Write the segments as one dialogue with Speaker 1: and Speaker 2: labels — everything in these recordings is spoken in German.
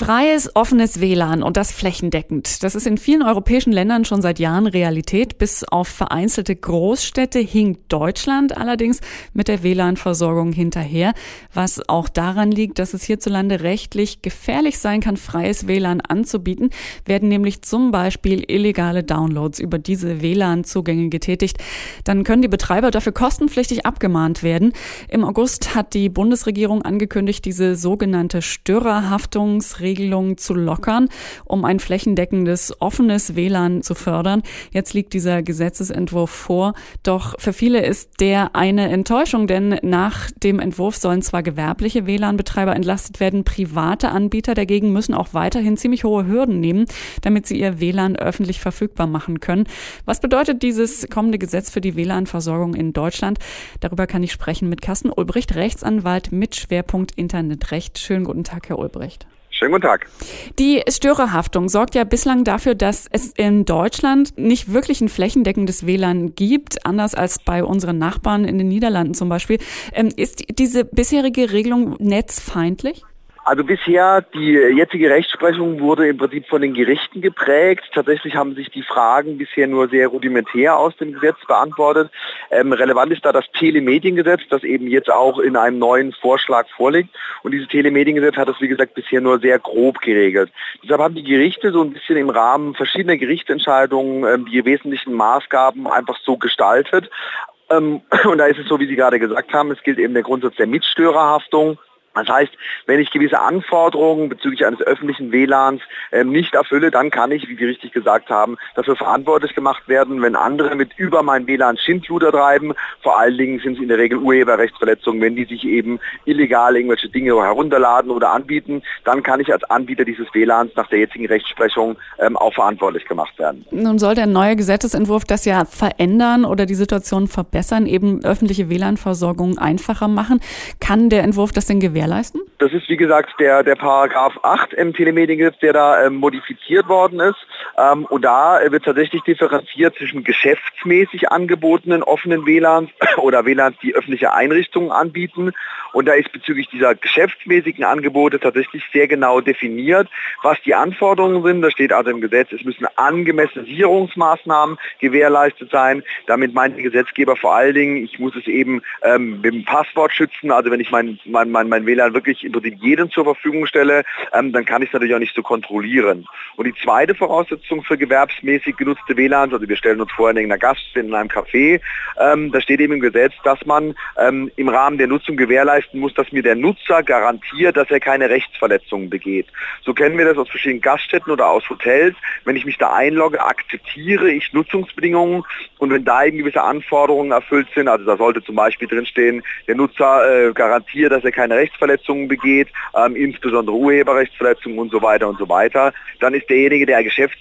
Speaker 1: Freies, offenes WLAN und das flächendeckend. Das ist in vielen europäischen Ländern schon seit Jahren Realität. Bis auf vereinzelte Großstädte hinkt Deutschland allerdings mit der WLAN-Versorgung hinterher, was auch daran liegt, dass es hierzulande rechtlich gefährlich sein kann, freies WLAN anzubieten, werden nämlich zum Beispiel illegale Downloads über diese WLAN-Zugänge getätigt. Dann können die Betreiber dafür kostenpflichtig abgemahnt werden. Im August hat die Bundesregierung angekündigt, diese sogenannte Störerhaftungsregelung Regelungen zu lockern, um ein flächendeckendes, offenes WLAN zu fördern. Jetzt liegt dieser Gesetzesentwurf vor. Doch für viele ist der eine Enttäuschung, denn nach dem Entwurf sollen zwar gewerbliche WLAN-Betreiber entlastet werden, private Anbieter dagegen müssen auch weiterhin ziemlich hohe Hürden nehmen, damit sie ihr WLAN öffentlich verfügbar machen können. Was bedeutet dieses kommende Gesetz für die WLAN-Versorgung in Deutschland? Darüber kann ich sprechen mit Carsten Ulbricht, Rechtsanwalt mit Schwerpunkt Internetrecht. Schönen guten Tag, Herr Ulbricht.
Speaker 2: Schönen guten Tag.
Speaker 1: Die Störerhaftung sorgt ja bislang dafür, dass es in Deutschland nicht wirklich ein flächendeckendes WLAN gibt, anders als bei unseren Nachbarn in den Niederlanden zum Beispiel. Ähm, ist diese bisherige Regelung netzfeindlich?
Speaker 2: Also bisher, die jetzige Rechtsprechung wurde im Prinzip von den Gerichten geprägt. Tatsächlich haben sich die Fragen bisher nur sehr rudimentär aus dem Gesetz beantwortet. Ähm, relevant ist da das Telemediengesetz, das eben jetzt auch in einem neuen Vorschlag vorliegt. Und dieses Telemediengesetz hat es, wie gesagt, bisher nur sehr grob geregelt. Deshalb haben die Gerichte so ein bisschen im Rahmen verschiedener Gerichtsentscheidungen ähm, die wesentlichen Maßgaben einfach so gestaltet. Ähm, und da ist es so, wie Sie gerade gesagt haben, es gilt eben der Grundsatz der Mitstörerhaftung. Das heißt, wenn ich gewisse Anforderungen bezüglich eines öffentlichen WLANs äh, nicht erfülle, dann kann ich, wie Sie richtig gesagt haben, dafür verantwortlich gemacht werden, wenn andere mit über mein WLAN Schindluder treiben. Vor allen Dingen sind es in der Regel Urheberrechtsverletzungen, wenn die sich eben illegal irgendwelche Dinge herunterladen oder anbieten, dann kann ich als Anbieter dieses WLANs nach der jetzigen Rechtsprechung ähm, auch verantwortlich gemacht werden.
Speaker 1: Nun soll der neue Gesetzesentwurf das ja verändern oder die Situation verbessern, eben öffentliche WLAN-Versorgung einfacher machen. Kann der Entwurf das denn gewährleisten? Gewährleisten?
Speaker 2: Das ist wie gesagt der, der Paragraph 8 im Telemediengesetz, der da ähm, modifiziert worden ist. Ähm, und da wird tatsächlich differenziert zwischen geschäftsmäßig angebotenen offenen WLANs oder WLANs, die öffentliche Einrichtungen anbieten. Und da ist bezüglich dieser geschäftsmäßigen Angebote tatsächlich sehr genau definiert, was die Anforderungen sind. Da steht also im Gesetz, es müssen angemessene Sicherungsmaßnahmen gewährleistet sein. Damit meint der Gesetzgeber vor allen Dingen, ich muss es eben ähm, mit dem Passwort schützen. Also wenn ich mein, mein, mein, mein WLAN wirklich jedem zur Verfügung stelle, ähm, dann kann ich es natürlich auch nicht so kontrollieren. Und die zweite Voraussetzung für gewerbsmäßig genutzte WLANs, also wir stellen uns vor in einer Gaststätte, in einem Café, ähm, da steht eben im Gesetz, dass man ähm, im Rahmen der Nutzung gewährleisten muss, dass mir der Nutzer garantiert, dass er keine Rechtsverletzungen begeht. So kennen wir das aus verschiedenen Gaststätten oder aus Hotels. Wenn ich mich da einlogge, akzeptiere ich Nutzungsbedingungen und wenn da eben gewisse Anforderungen erfüllt sind, also da sollte zum Beispiel drinstehen, der Nutzer äh, garantiert, dass er keine Rechtsverletzungen begeht, ähm, insbesondere Urheberrechtsverletzungen und so weiter und so weiter, dann ist derjenige, der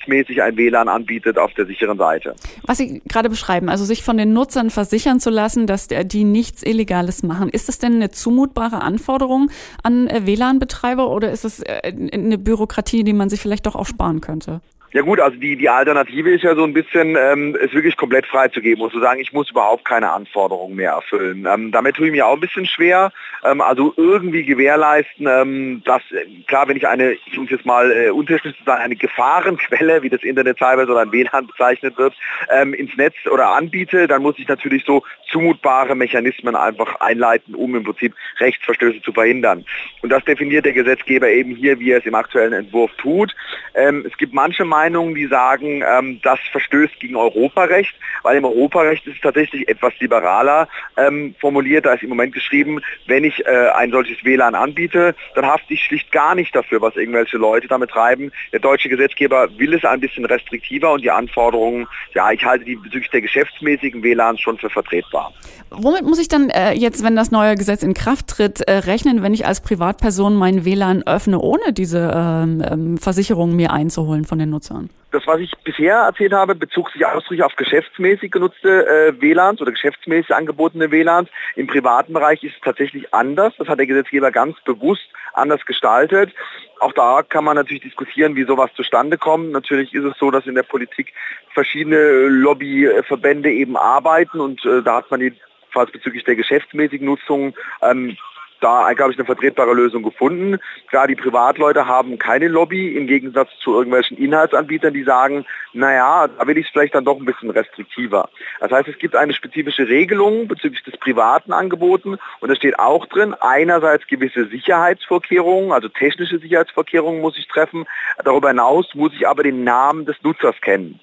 Speaker 2: geschäftsmäßig ein WLAN anbietet, auf der sicheren Seite.
Speaker 1: Was Sie gerade beschreiben, also sich von den Nutzern versichern zu lassen, dass die nichts Illegales machen, ist das denn eine zumutbare Anforderung an äh, WLAN-Betreiber oder ist es äh, eine Bürokratie, die man sich vielleicht doch auch sparen könnte?
Speaker 2: Ja gut, also die, die Alternative ist ja so ein bisschen, ähm, es wirklich komplett freizugeben und zu sagen, ich muss überhaupt keine Anforderungen mehr erfüllen. Ähm, damit tue ich mir auch ein bisschen schwer. Ähm, also irgendwie gewährleisten, ähm, dass, äh, klar, wenn ich eine, ich muss jetzt mal äh, unterschiedlich sagen, eine Gefahrenquelle, wie das Internet teilweise oder ein WLAN bezeichnet wird, ähm, ins Netz oder anbiete, dann muss ich natürlich so zumutbare Mechanismen einfach einleiten, um im Prinzip Rechtsverstöße zu verhindern. Und das definiert der Gesetzgeber eben hier, wie er es im aktuellen Entwurf tut. Ähm, es gibt manche die sagen, ähm, das verstößt gegen Europarecht, weil im Europarecht ist es tatsächlich etwas liberaler ähm, formuliert. Da ist im Moment geschrieben, wenn ich äh, ein solches WLAN anbiete, dann hafte ich schlicht gar nicht dafür, was irgendwelche Leute damit treiben. Der deutsche Gesetzgeber will es ein bisschen restriktiver und die Anforderungen, ja, ich halte die bezüglich der geschäftsmäßigen WLANs schon für vertretbar.
Speaker 1: Womit muss ich dann äh, jetzt, wenn das neue Gesetz in Kraft tritt, äh, rechnen, wenn ich als Privatperson mein WLAN öffne, ohne diese ähm, ähm, Versicherung mir einzuholen von den Nutzern? Nutzern?
Speaker 2: Das, was ich bisher erzählt habe, bezog sich ausdrücklich auf geschäftsmäßig genutzte äh, WLANs oder geschäftsmäßig angebotene WLANs. Im privaten Bereich ist es tatsächlich anders. Das hat der Gesetzgeber ganz bewusst anders gestaltet. Auch da kann man natürlich diskutieren, wie sowas zustande kommt. Natürlich ist es so, dass in der Politik verschiedene Lobbyverbände eben arbeiten und äh, da hat man die falls bezüglich der geschäftsmäßigen Nutzung ähm, da, glaube ich, eine vertretbare Lösung gefunden. Klar, die Privatleute haben keine Lobby im Gegensatz zu irgendwelchen Inhaltsanbietern, die sagen, naja, da will ich es vielleicht dann doch ein bisschen restriktiver. Das heißt, es gibt eine spezifische Regelung bezüglich des privaten Angeboten und da steht auch drin, einerseits gewisse Sicherheitsvorkehrungen, also technische Sicherheitsvorkehrungen muss ich treffen. Darüber hinaus muss ich aber den Namen des Nutzers kennen.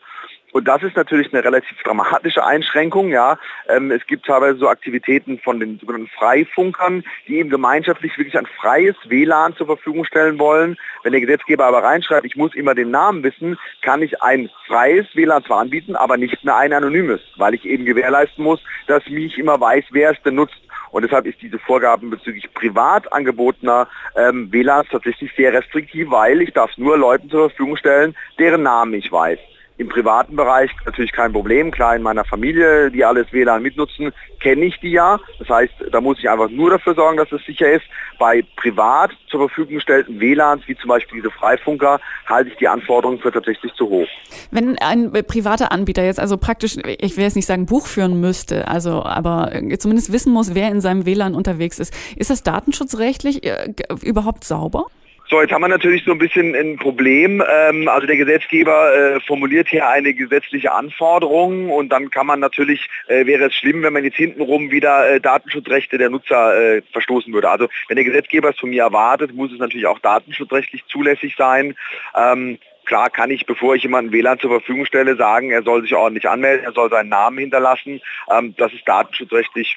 Speaker 2: Und das ist natürlich eine relativ dramatische Einschränkung. Ja. Ähm, es gibt teilweise so Aktivitäten von den sogenannten Freifunkern, die eben gemeinschaftlich wirklich ein freies WLAN zur Verfügung stellen wollen. Wenn der Gesetzgeber aber reinschreibt, ich muss immer den Namen wissen, kann ich ein freies WLAN zwar anbieten, aber nicht mehr ein anonymes, weil ich eben gewährleisten muss, dass mich immer weiß, wer es denn nutzt. Und deshalb ist diese Vorgaben bezüglich privat angebotener ähm, WLANs tatsächlich sehr restriktiv, weil ich darf nur Leuten zur Verfügung stellen, deren Namen ich weiß. Im privaten Bereich natürlich kein Problem. Klar, in meiner Familie, die alles WLAN mitnutzen, kenne ich die ja. Das heißt, da muss ich einfach nur dafür sorgen, dass es sicher ist. Bei privat zur Verfügung gestellten WLANs, wie zum Beispiel diese Freifunker, halte ich die Anforderungen für tatsächlich zu hoch.
Speaker 1: Wenn ein privater Anbieter jetzt also praktisch, ich will jetzt nicht sagen Buch führen müsste, also aber zumindest wissen muss, wer in seinem WLAN unterwegs ist, ist das datenschutzrechtlich äh, überhaupt sauber?
Speaker 2: So, jetzt haben wir natürlich so ein bisschen ein Problem. Ähm, also der Gesetzgeber äh, formuliert hier eine gesetzliche Anforderung und dann kann man natürlich, äh, wäre es schlimm, wenn man jetzt hintenrum wieder äh, Datenschutzrechte der Nutzer verstoßen würde. Also wenn der Gesetzgeber es von mir erwartet, muss es natürlich auch datenschutzrechtlich zulässig sein. Ähm, Klar kann ich, bevor ich jemanden WLAN zur Verfügung stelle, sagen, er soll sich ordentlich anmelden, er soll seinen Namen hinterlassen. Ähm, das ist datenschutzrechtlich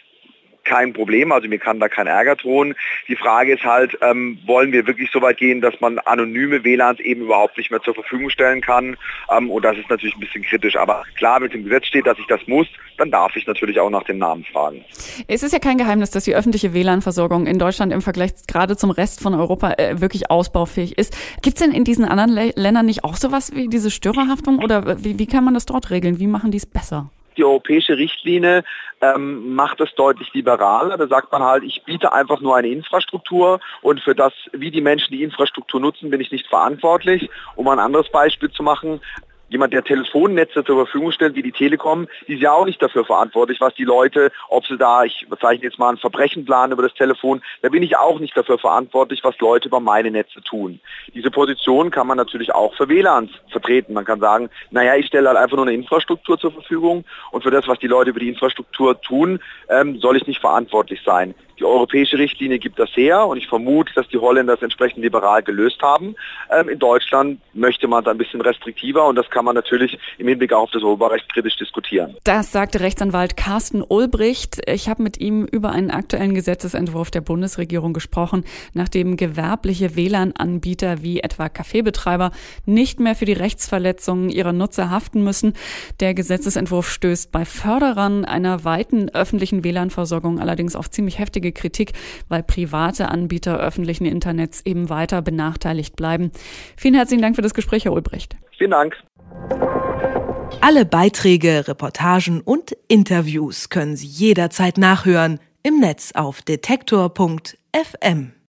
Speaker 2: kein Problem, also mir kann da kein Ärger drohen. Die Frage ist halt, ähm, wollen wir wirklich so weit gehen, dass man anonyme WLANs eben überhaupt nicht mehr zur Verfügung stellen kann? Ähm, und das ist natürlich ein bisschen kritisch. Aber klar, wenn es Gesetz steht, dass ich das muss, dann darf ich natürlich auch nach dem Namen fragen.
Speaker 1: Es ist ja kein Geheimnis, dass die öffentliche WLAN-Versorgung in Deutschland im Vergleich gerade zum Rest von Europa äh, wirklich ausbaufähig ist. Gibt es denn in diesen anderen Le Ländern nicht auch sowas wie diese Störerhaftung oder wie, wie kann man das dort regeln? Wie machen die es besser?
Speaker 2: Die europäische Richtlinie ähm, macht es deutlich liberaler. Da sagt man halt, ich biete einfach nur eine Infrastruktur und für das, wie die Menschen die Infrastruktur nutzen, bin ich nicht verantwortlich. Um ein anderes Beispiel zu machen, jemand, der Telefonnetze zur Verfügung stellt, wie die Telekom, die ist ja auch nicht dafür verantwortlich, was die Leute, ob sie da, ich bezeichne jetzt mal ein Verbrechen planen über das Telefon, da bin ich auch nicht dafür verantwortlich, was Leute über meine Netze tun. Diese Position kann man natürlich auch für WLANs vertreten. Man kann sagen, naja, ich stelle halt einfach nur eine Infrastruktur zur Verfügung und für das, was die Leute über die Infrastruktur tun, ähm, soll ich nicht verantwortlich sein. Die europäische Richtlinie gibt das her und ich vermute, dass die Holländer das entsprechend liberal gelöst haben. Ähm, in Deutschland möchte man es ein bisschen restriktiver und das kann man natürlich im Hinblick auf das Urheberrecht kritisch diskutieren.
Speaker 1: Das sagte Rechtsanwalt Carsten Ulbricht. Ich habe mit ihm über einen aktuellen Gesetzesentwurf der Bundesregierung gesprochen, nachdem gewerbliche WLAN-Anbieter wie etwa Kaffeebetreiber nicht mehr für die Rechtsverletzungen ihrer Nutzer haften müssen. Der Gesetzesentwurf stößt bei Förderern einer weiten öffentlichen WLAN-Versorgung allerdings auf ziemlich heftige heftige Kritik, weil private Anbieter öffentlichen Internets eben weiter benachteiligt bleiben. Vielen herzlichen Dank für das Gespräch, Herr Ulbricht.
Speaker 2: Vielen Dank.
Speaker 3: Alle Beiträge, Reportagen und Interviews können Sie jederzeit nachhören im Netz auf detektor.fm.